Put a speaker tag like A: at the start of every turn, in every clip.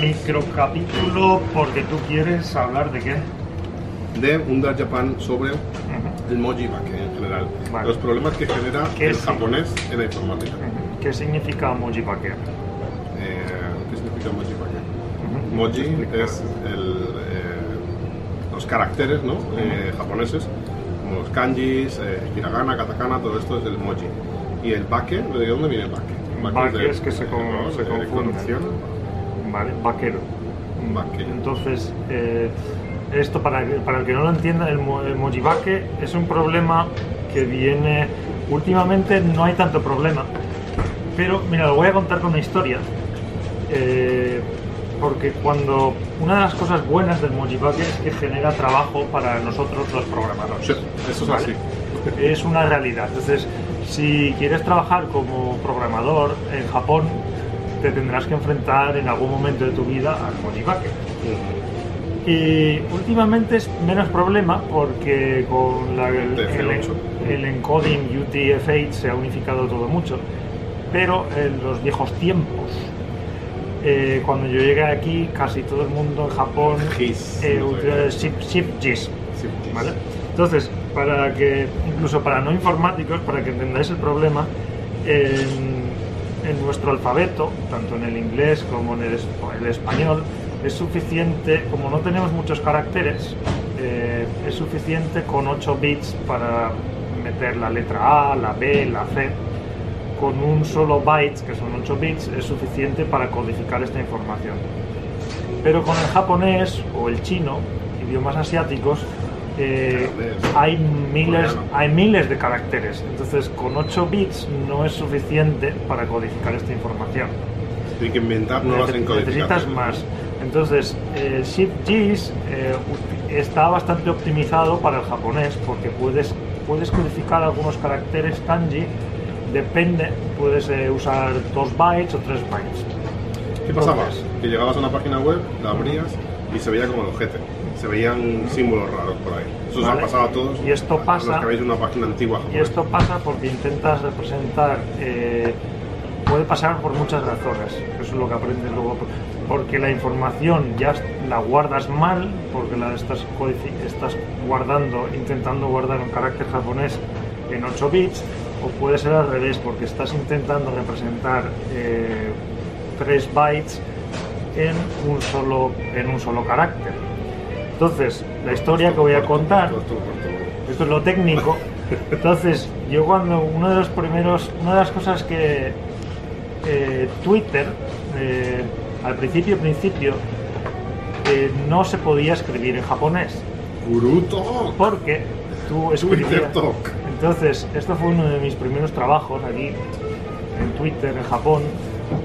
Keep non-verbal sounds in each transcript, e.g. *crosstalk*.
A: Microcapítulo porque tú quieres hablar de qué?
B: de Undar Japan sobre el Moji Bake en general.
A: Vale.
B: Los problemas que genera
A: ¿Qué
B: el
A: sí?
B: japonés en la informática.
A: ¿Qué significa Mojibake?
B: Eh, ¿Qué significa Moji? Moji es el, eh, los caracteres ¿no? Eh, japoneses, como los kanjis, eh, hiragana, katakana, todo esto es el Moji. Y el bake, ¿de dónde viene el bake?
A: Bake es que se con- se
B: de
A: confunde. Vale, vaquero.
B: Bake.
A: Entonces, eh, esto para, para el que no lo entienda, el, el mojibake es un problema que viene... Últimamente no hay tanto problema, pero mira, lo voy a contar con una historia. eh, porque cuando una de las cosas buenas del mojibake es que genera trabajo para nosotros los programadores.
B: Sí, eso es
A: ¿vale?
B: así.
A: Es una realidad. Entonces, si quieres trabajar como programador en Japón, te tendrás que enfrentar en algún momento de tu vida al mojibake. Y últimamente es menos problema porque con la- el,
B: TF8.
A: el- el encoding UTF-8 se ha unificado todo mucho. Pero en los viejos tiempos, eh, cuando yo llegué aquí, casi todo el mundo en Japón
B: GIS,
A: eh,
B: no. Sí,
A: ¿vale? Entonces, para que, incluso para no informáticos, para que entendáis el problema, en, en nuestro alfabeto, tanto en el inglés como en el, es- el español, es suficiente, como no tenemos muchos caracteres, eh, es suficiente con 8 bits para meter la letra A, la B, la C. Con un solo byte, que son 8 bits, es suficiente para codificar esta información. Pero con el japonés o el chino, idiomas asiáticos, eh, hay, miles, hay miles de caracteres. Entonces, con 8 bits no es suficiente para codificar esta información.
B: Hay que inventar nuevas encodificaciones.
A: Necesitas más. Entonces, el Shift JIS eh, está bastante optimizado para el japonés porque puedes, puedes codificar algunos caracteres kanji. Depende, puedes eh, usar 2 bytes o 3 bytes.
B: ¿Qué pasaba?
A: Entonces,
B: Que llegabas a una página web, la abrías y se veía como el ojete. Se veían símbolos raros por ahí. Eso os ha
A: Vale.
B: pasado a todos.
A: Y esto
B: a
A: pasa-
B: Los que habéis una página antigua
A: Y esto pasa porque intentas representar, eh, puede pasar por muchas razones, eso es lo que aprendes luego, porque la información ya la guardas mal, porque la estás, estás guardando, intentando guardar un carácter japonés en 8 bits, o puede ser al revés, porque estás intentando representar 3 bytes en un solo, en un solo carácter. Entonces, la historia que voy a contar
B: esto
A: es lo técnico. Entonces, yo cuando uno de los primeros, una de las cosas que eh, Twitter, eh, al principio, principio, eh, no se podía escribir en japonés,
B: Kuruto.
A: porque tú escribías. Entonces, esto fue uno de mis primeros trabajos aquí en Twitter, en Japón,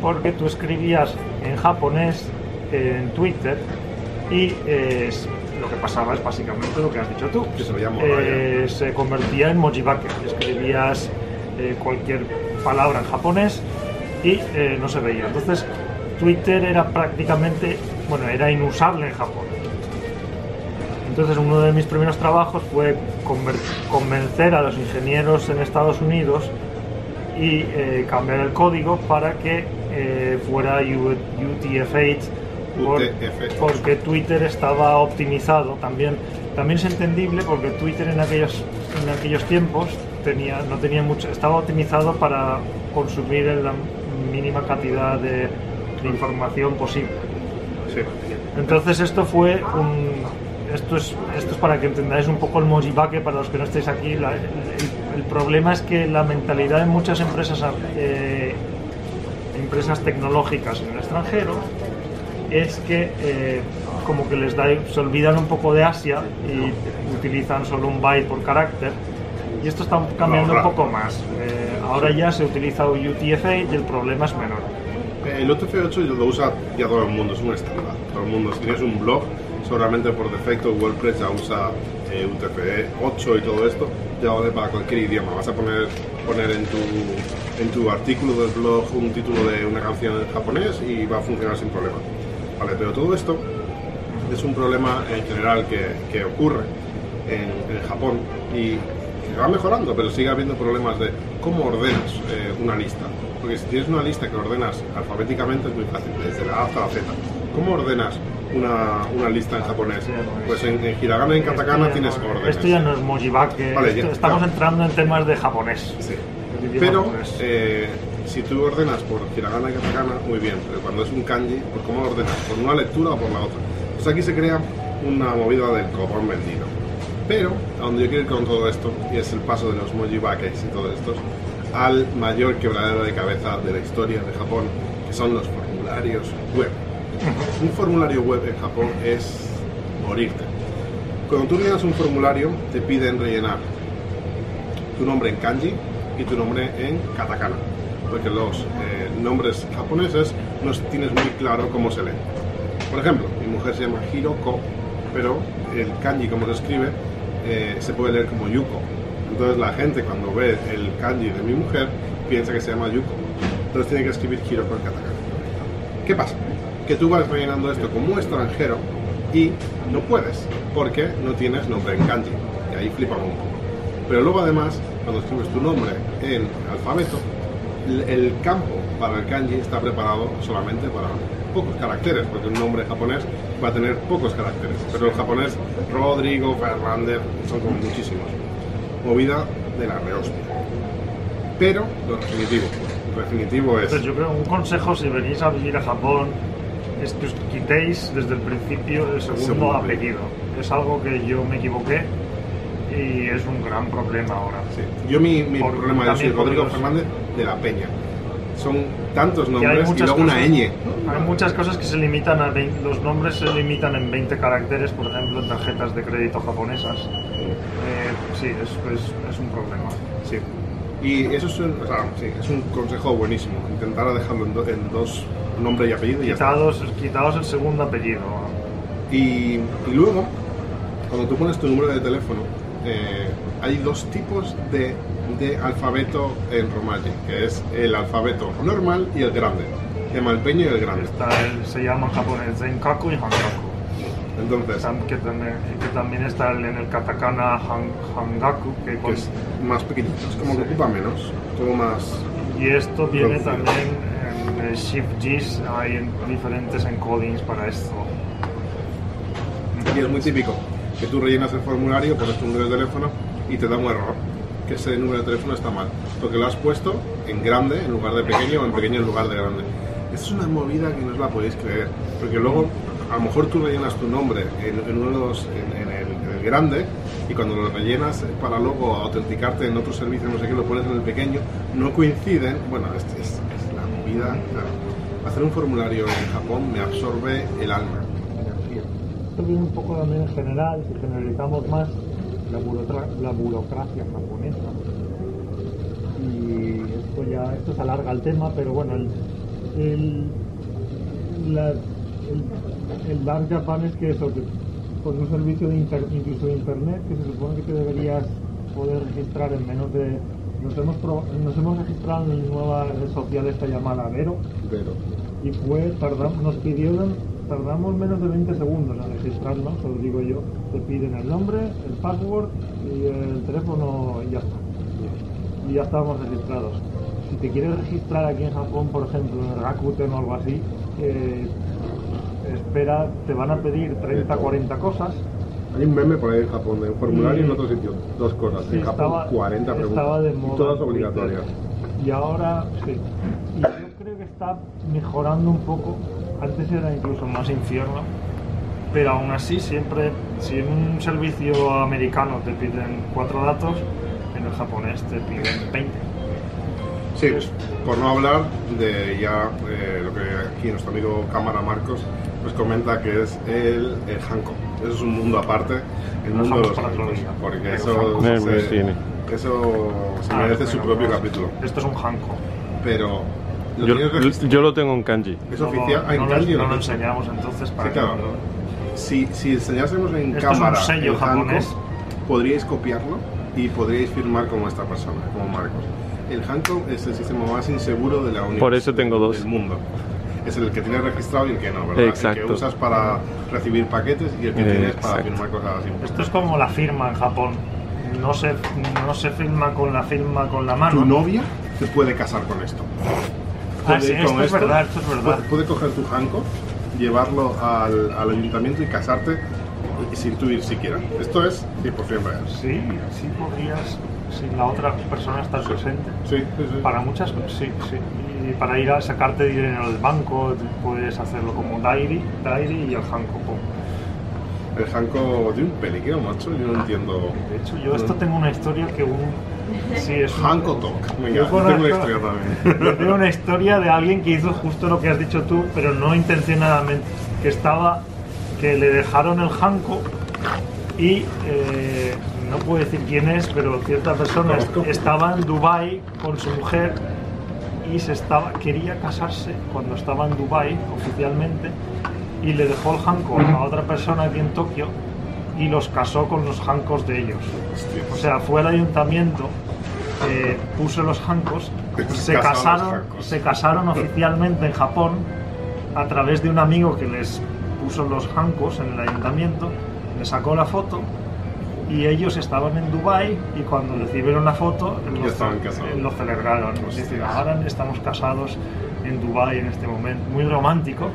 A: porque tú escribías en japonés en Twitter y eh, lo que pasaba es básicamente lo que has dicho tú.
B: Que se veía.
A: Eh, se convertía en mojibake. Escribías eh, cualquier palabra en japonés y eh, no se veía. Entonces, Twitter era prácticamente, bueno, era inusable en Japón. Entonces uno de mis primeros trabajos fue convencer a los ingenieros en Estados Unidos y cambiar el código para que fuera U- UTF-8 por-
B: UTF-8.
A: porque Twitter estaba optimizado también también es entendible porque Twitter en aquellos en aquellos tiempos tenía no tenía mucho estaba optimizado para consumir la mínima cantidad de, de información posible
B: Sí.
A: entonces esto fue un... Esto es, esto es para que entendáis un poco el mojibake para los que no estéis aquí. La- el, el problema es que la mentalidad de muchas empresas, eh, empresas tecnológicas en el extranjero es que eh, como que les da, se olvidan un poco de Asia y utilizan solo un byte por carácter. Y esto está cambiando un poco más. Eh, ahora ya se utiliza UTF-8 y el problema es menor.
B: El UTF-8 lo usa ya todo el mundo, es un estándar. Todo el mundo, si tienes un blog, seguramente por defecto WordPress ya usa eh, UTF-8 y todo esto, ya vale para cualquier idioma. Vas a poner, poner en, tu, en tu artículo del blog un título de una canción en japonés y va a funcionar sin problema. Vale, pero todo esto es un problema en general que, que ocurre en, en Japón y que va mejorando, pero sigue habiendo problemas de cómo ordenas eh, una lista. Porque si tienes una lista que ordenas alfabéticamente es muy fácil, desde la A hasta la Z. ¿Cómo ordenas una, una lista en japonés? Pues en, en hiragana y en
A: Esto
B: katakana
A: ya
B: tienes órdenes.
A: Esto ya no es Mojibake,
B: Vale,
A: esto-
B: ya,
A: estamos
B: claro.
A: entrando en temas de japonés.
B: Sí. Pero
A: japonés.
B: eh, si tú ordenas por hiragana y katakana, muy bien, pero cuando es un kanji, ¿por cómo lo ordenas? ¿Por una lectura o por la otra? Pues aquí se crea una movida del copón vendido. Pero a donde yo quiero ir con todo esto, y es el paso de los mojibakes y todo esto, al mayor quebradero de cabeza de la historia de Japón, que son los formularios web. Un formulario web en Japón es morirte. Cuando tú rellenas un formulario, te piden rellenar tu nombre en kanji y tu nombre en katakana, porque los eh, nombres japoneses no tienes muy claro cómo se leen. Por ejemplo, mi mujer se llama Hiroko, pero el kanji como se escribe eh, se puede leer como Yuko. Entonces la gente cuando ve el kanji de mi mujer piensa que se llama Yuko. Entonces tiene que escribir Hiroko en katakana. ¿Qué pasa? Que tú vas rellenando esto como extranjero y no puedes, porque no tienes nombre en kanji. Y ahí flipamos un poco. Pero luego además, cuando escribes tu nombre en alfabeto, el- campo para el kanji está preparado solamente para pocos caracteres, porque un nombre japonés va a tener pocos caracteres. Pero el japonés, Rodrigo, Fernández, son como muchísimos. Movida de la rehostia. Pero lo definitivo. Lo definitivo es...
A: Entonces, yo creo un consejo si venís a vivir a Japón es que os quitéis desde el principio el segundo,
B: Segundo.
A: apellido. Es algo que yo me equivoqué y es un gran problema ahora.
B: Sí. Yo mi, mi problema yo soy Rodrigo Fernández de la Peña. Son tantos
A: Y
B: nombres y,
A: muchas
B: luego una
A: cosas-
B: ñ.
A: Hay muchas cosas que se limitan a 20, los nombres se limitan en 20 caracteres, por ejemplo, en tarjetas de crédito japonesas. Eh, sí, es, es- es un problema.
B: Sí. Y eso es un, o sea, sí, es un consejo buenísimo. Intentar dejarlo en, do- en dos nombre y apellido y.
A: Quitados, quitados el segundo apellido.
B: Y, y luego, cuando tú pones tu número de teléfono, eh, hay dos tipos de, de alfabeto en Romaji, que es el alfabeto normal y el grande. El pequeño y el grande.
A: Está el- se llama en japonés Zenkaku y Hankaku.
B: Entonces,
A: Que también, que también está el- en el katakana Han- Hangaku, que
B: que
A: con-
B: es más pequeñito, es como que ocupa menos, todo más...
A: y esto viene
B: Producido.
A: también en el Shift Gs, hay en- diferentes encodings para esto.
B: Y es muy típico que tú rellenas el formulario, pones tu número de teléfono y te da un error, que ese número de teléfono está mal, porque lo has puesto en grande en lugar de pequeño o en pequeño en lugar de grande. Esta es una movida que no os la podéis creer, porque luego a lo mejor tú rellenas tu nombre en, en uno de los, en, en el, en el grande y cuando lo rellenas para luego autenticarte en otro servicio, no sé qué, lo pones en el pequeño, no coinciden. Bueno, es, es- es la movida. claro. Hacer un formulario en Japón me absorbe el alma.
A: Esto viene un poco también en general, si generalizamos más la, burocra- la burocracia japonesa. Y esto ya esto se alarga el tema, pero bueno, el, el, la- el, el Dark Japan es que eso, que con un servicio de inter- incluso de internet, que se supone que te deberías poder registrar en menos de... Nos hemos, pro- nos hemos registrado en nueva red social esta llamada Vero,
B: Pero,
A: y fue, tardam- nos pidieron, tardamos menos de 20 segundos en registrarnos, os lo digo yo, te piden el nombre, el password y el teléfono y ya está. Y ya estábamos registrados. Si te quieres registrar aquí en Japón, por ejemplo, en Rakuten o algo así, eh, espera, te van a pedir 30, 40 cosas.
B: Hay un meme por ahí en Japón, de un formulario
A: Y-
B: en otro sitio, dos cosas. En Japón,
A: estaba,
B: 40 preguntas.
A: estaba de
B: y
A: moda
B: todas obligatorias.
A: Y ahora sí. Y está mejorando un poco. Antes era incluso más infierno. Pero aún así, siempre, si en un servicio americano te piden cuatro datos, en el japonés te piden 20.
B: Sí, por no hablar de ya eh, lo que aquí nuestro amigo Cámara Marcos pues comenta que es el, el Hanko. Eso es un mundo aparte, el mundo de los Hankos, porque eso
A: Hanko.
B: Se, eso se
A: Ah,
B: merece su propio
A: pues,
B: capítulo.
A: Esto es un hanko.
B: Pero lo
C: Yo, yo lo tengo en kanji.
B: Es
A: No,
B: oficial. Ah, en
A: no, lo-
B: kanji
A: no
B: lo
A: lo
B: tienes.
A: enseñamos entonces para
B: Sí, claro.
A: no lo-
B: Si, si enseñásemos en
A: Esto es un
B: cámara
A: sello
B: el Hanko,
A: japonés.
B: podríais copiarlo y podríais firmar como esta persona, como Marcos. El Hanko es el sistema más inseguro de la Unión
C: Por eso tengo dos.
B: del mundo. Es el que tienes registrado y el que no, ¿verdad? El
C: Exacto.
B: que usas para recibir paquetes y el que tienes para
C: Exacto.
B: firmar cosas así.
A: Esto es como la firma en Japón. No se, no se firma con la firma con la mano.
B: ¿Tu novia se puede casar con esto.
A: Ah,
B: Puede con
A: esto es verdad, esto es verdad.
B: Puede, puede coger tu hanko, llevarlo al, al ayuntamiento y casarte sin tú ir siquiera. Esto es 100% real.
A: Sí, sí podrías, si la otra persona está presente.
B: Sí, sí, sí.
A: Para muchas, sí, sí. Y para ir a sacarte dinero del banco, puedes hacerlo como Diary, Diary y el Hanko. pum.
B: El hanko de un peliquero, macho, yo no entiendo.
A: De hecho, yo esto tengo una historia que un... Sí, es un-
B: Hanko Talk. Venga, tengo una historia también. *laughs*
A: Tengo una historia de alguien que hizo justo lo que has dicho tú, pero no intencionadamente. Que estaba, que le dejaron el Hanko y eh, no puedo decir quién es, pero cierta persona estaba en Dubai con su mujer y se estaba quería casarse cuando estaba en Dubai oficialmente y le dejó el Hanko a otra persona aquí en Tokio y los casó con los Hankos de ellos. O sea, fue al ayuntamiento, eh, puso los hancos, se
B: Casaron los
A: se casaron oficialmente en Japón a través de un amigo que les puso los hancos en el ayuntamiento, le sacó la foto y ellos estaban en Dubai y cuando recibieron la foto
B: Ya
A: lo,
B: estaban casados.
A: lo celebraron. Dicen, ahora estamos casados en Dubai en este momento. Muy romántico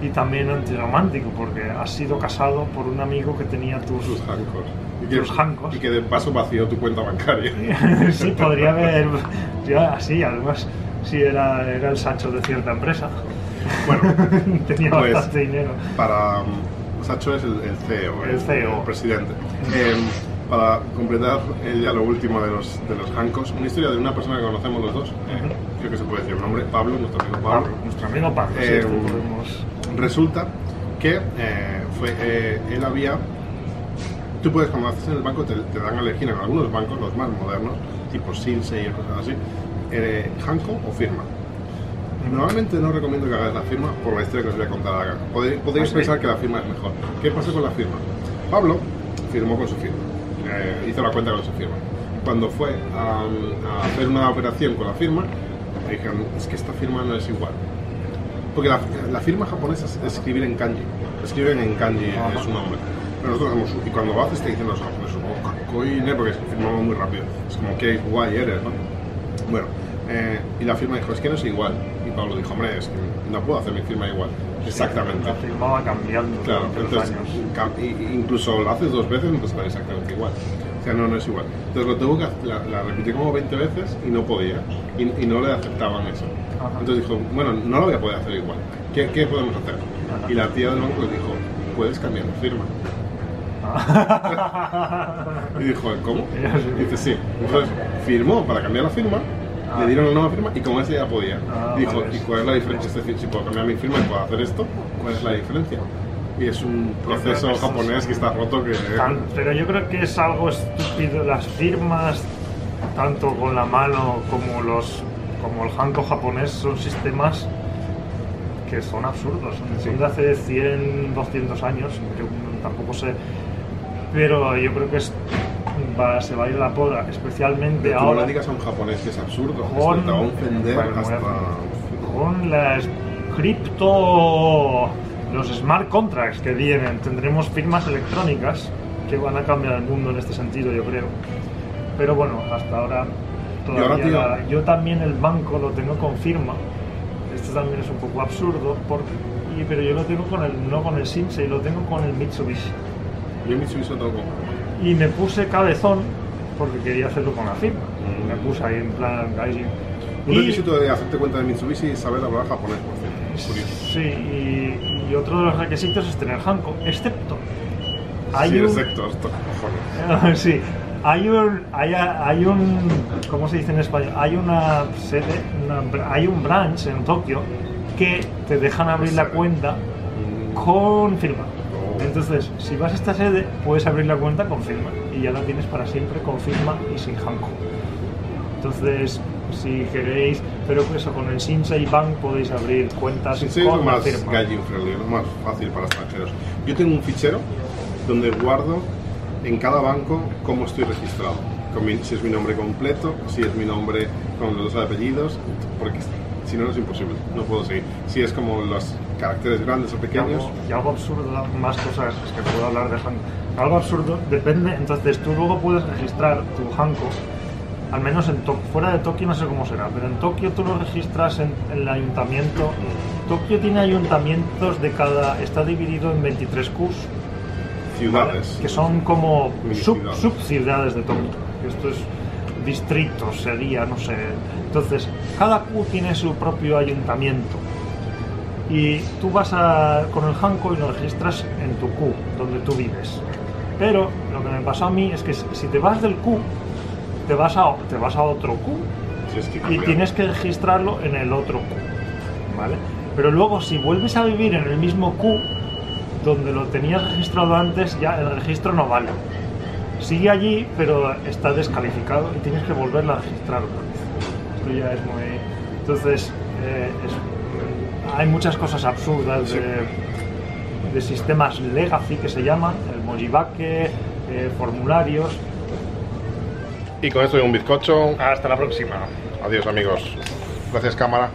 A: y también antirromántico porque has sido casado por un amigo que tenía tus...
B: Sus hankos. Y que,
A: Tus.
B: Y que de paso vació tu cuenta bancaria. *laughs*
A: sí, podría haber. Ya, sí, además, sí, era, era el Sacho de cierta empresa.
B: Bueno, *laughs*
A: Tenía
B: Pues-
A: bastante dinero.
B: para um, Sacho es el, el CEO,
A: El CEO.
B: presidente. Em, para completar eh, ya lo último de los, de los hankos, una historia de una persona que conocemos los dos, eh, creo que se puede decir el nombre, Pablo, nuestro amigo Pablo.
A: Pablo, nuestro amigo Pablo. sí,
B: Eh,
A: esto podemos-
B: Resulta que eh, fue, eh, él había. Tú puedes, cuando haces en el banco, te, te dan a elegir en algunos bancos, los más modernos, tipo Silsei y cosas así, eh, Hanko o firma. Normalmente no recomiendo que hagáis la firma por la historia que os voy a contar ahora. Podéis, podéis
A: ¿Ah,
B: pensar que la firma es mejor. ¿Qué pasa con la firma? Pablo firmó con su firma, eh, hizo la cuenta con su firma. Cuando fue a, a hacer una operación con la firma, dijeron, es que esta firma no es igual. Porque la, la firma japonesa es escribir en kanji. Escriben en kanji
A: Ajá.
B: su nombre. Pero nosotros hacemos y cuando lo haces te dicen los japoneses, oh, kakoine", porque firmamos muy rápido. Es como, qué guay eres, ¿no? Bueno, eh, y la firma dijo, es que no es igual. Y Pablo dijo, hombre, es que no puedo hacer mi firma igual. Exactamente.
A: La firmaba cambiando
B: Claro,
A: durante los
B: entonces,
A: años.
B: y- y incluso lo haces dos veces, no te sale exactamente igual. O sea, no, no es igual. Entonces lo tuvo que la, la repetí como 20 veces y no podía. Y, y no le aceptaban eso.
A: Ajá.
B: Entonces dijo, bueno, no lo voy a poder hacer igual. ¿Qué, qué podemos hacer?
A: Ajá.
B: Y la tía del banco le dijo, puedes cambiar la firma. *laughs* Y dijo, ¿cómo? Y dice, sí. Entonces firmó para cambiar la firma,
A: Ah.
B: le dieron la nueva firma y como ese ya podía.
A: Ah,
B: dijo,
A: vale.
B: ¿y cuál es la diferencia? Es decir, si puedo cambiar mi firma y puedo hacer esto, ¿cuál es la diferencia? Y es un proceso
A: que
B: japonés que está roto que...
A: Tan- pero yo creo que es algo estúpido. Las firmas, tanto con la mano como los como el hanko japonés, son sistemas que son absurdos. Son, son de hace 100, 200 años. Yo tampoco sé. Pero yo creo que es, va- se va a ir la poda, especialmente
B: Pero no
A: ahora.
B: le digas a un japonés que es absurdo,
A: Con-
B: ofender
A: Bueno,
B: hasta...
A: con las cripto, los smart contracts que vienen, tendremos firmas electrónicas que van a cambiar el mundo en este sentido, yo creo. Pero bueno, hasta ahora todavía
B: tío?
A: la- yo también el banco lo tengo con firma. Esto también es un poco absurdo, por- y- pero yo lo tengo con el no con el Shinsei, lo tengo con el Mitsubishi.
B: Yo en Mitsubishi lo tengo.
A: Y me puse cabezón porque quería hacerlo con la firma.
B: Mm.
A: Me puse ahí en plan gaijin.
B: Un
A: Y-
B: requisito de hacerte cuenta de Mitsubishi es saber hablar japonés, por cierto.
A: Sí, y, y otro de los requisitos es tener Hanko, excepto hay *laughs*
B: sí,
A: un
B: exacto, esto, cojones.
A: sí, hay un hay, hay un ¿cómo se dice en español? Hay una sede, una hay un branch en Tokio que te dejan abrir la cuenta con firma. Entonces, si vas a esta sede, puedes abrir la cuenta con firma y ya la tienes para siempre con firma y sin Hanko. Entonces, si queréis, pero eso con el Shinsei Bank podéis abrir cuentas
B: Shinsei es
A: con
B: lo
A: la
B: más
A: firma.
B: friendly, lo más fácil para extranjeros. Yo tengo un fichero donde guardo en cada banco cómo estoy registrado. Mi- si es mi nombre completo, si es mi nombre con los dos apellidos, porque si no, no es imposible, no puedo seguir. Si es como los caracteres grandes o
A: Y
B: pequeños,
A: algo, y algo absurdo, más cosas que puedo hablar de Hanko. Algo absurdo, depende, entonces tú luego puedes registrar tu Hanko Al menos en Tokio. Fuera de Tokio no sé cómo será, pero en Tokio tú lo registras en, en el ayuntamiento. Tokio tiene ayuntamientos de cada. Está dividido en 23 Qs,
B: Ciudades.
A: que son como sub,
B: ciudades.
A: subciudades de Tokio. Esto es distritos, sería, no sé. Entonces, cada Q tiene su propio ayuntamiento. Y tú vas a, con el Hanko y lo registras en tu Q, donde tú vives. Pero lo que me pasó a mí es que si te vas del Q, te vas a, te vas a otro Q
B: Si es que
A: y tienes que registrarlo en el otro Q, ¿vale? Pero luego si vuelves a vivir en el mismo Q donde lo tenías registrado antes, ya el registro no vale. Sigue allí, pero está descalificado y tienes que volverlo a registrar otra vez. Esto ya es muy... Entonces, eh, es- hay muchas cosas absurdas
B: Sí.
A: de, de sistemas legacy que se llaman, el Mojibake, eh, formularios.
B: Y con esto y un bizcocho.
A: Hasta la próxima.
B: Adiós amigos. Gracias cámara.